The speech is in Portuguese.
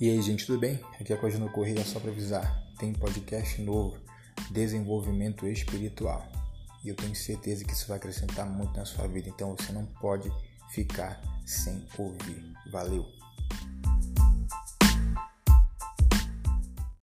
E aí, gente, tudo bem? Aqui é a Coisa no Correio, só para avisar. Tem podcast novo, Desenvolvimento Espiritual. E eu tenho certeza que isso vai acrescentar muito na sua vida, então você não pode ficar sem ouvir. Valeu!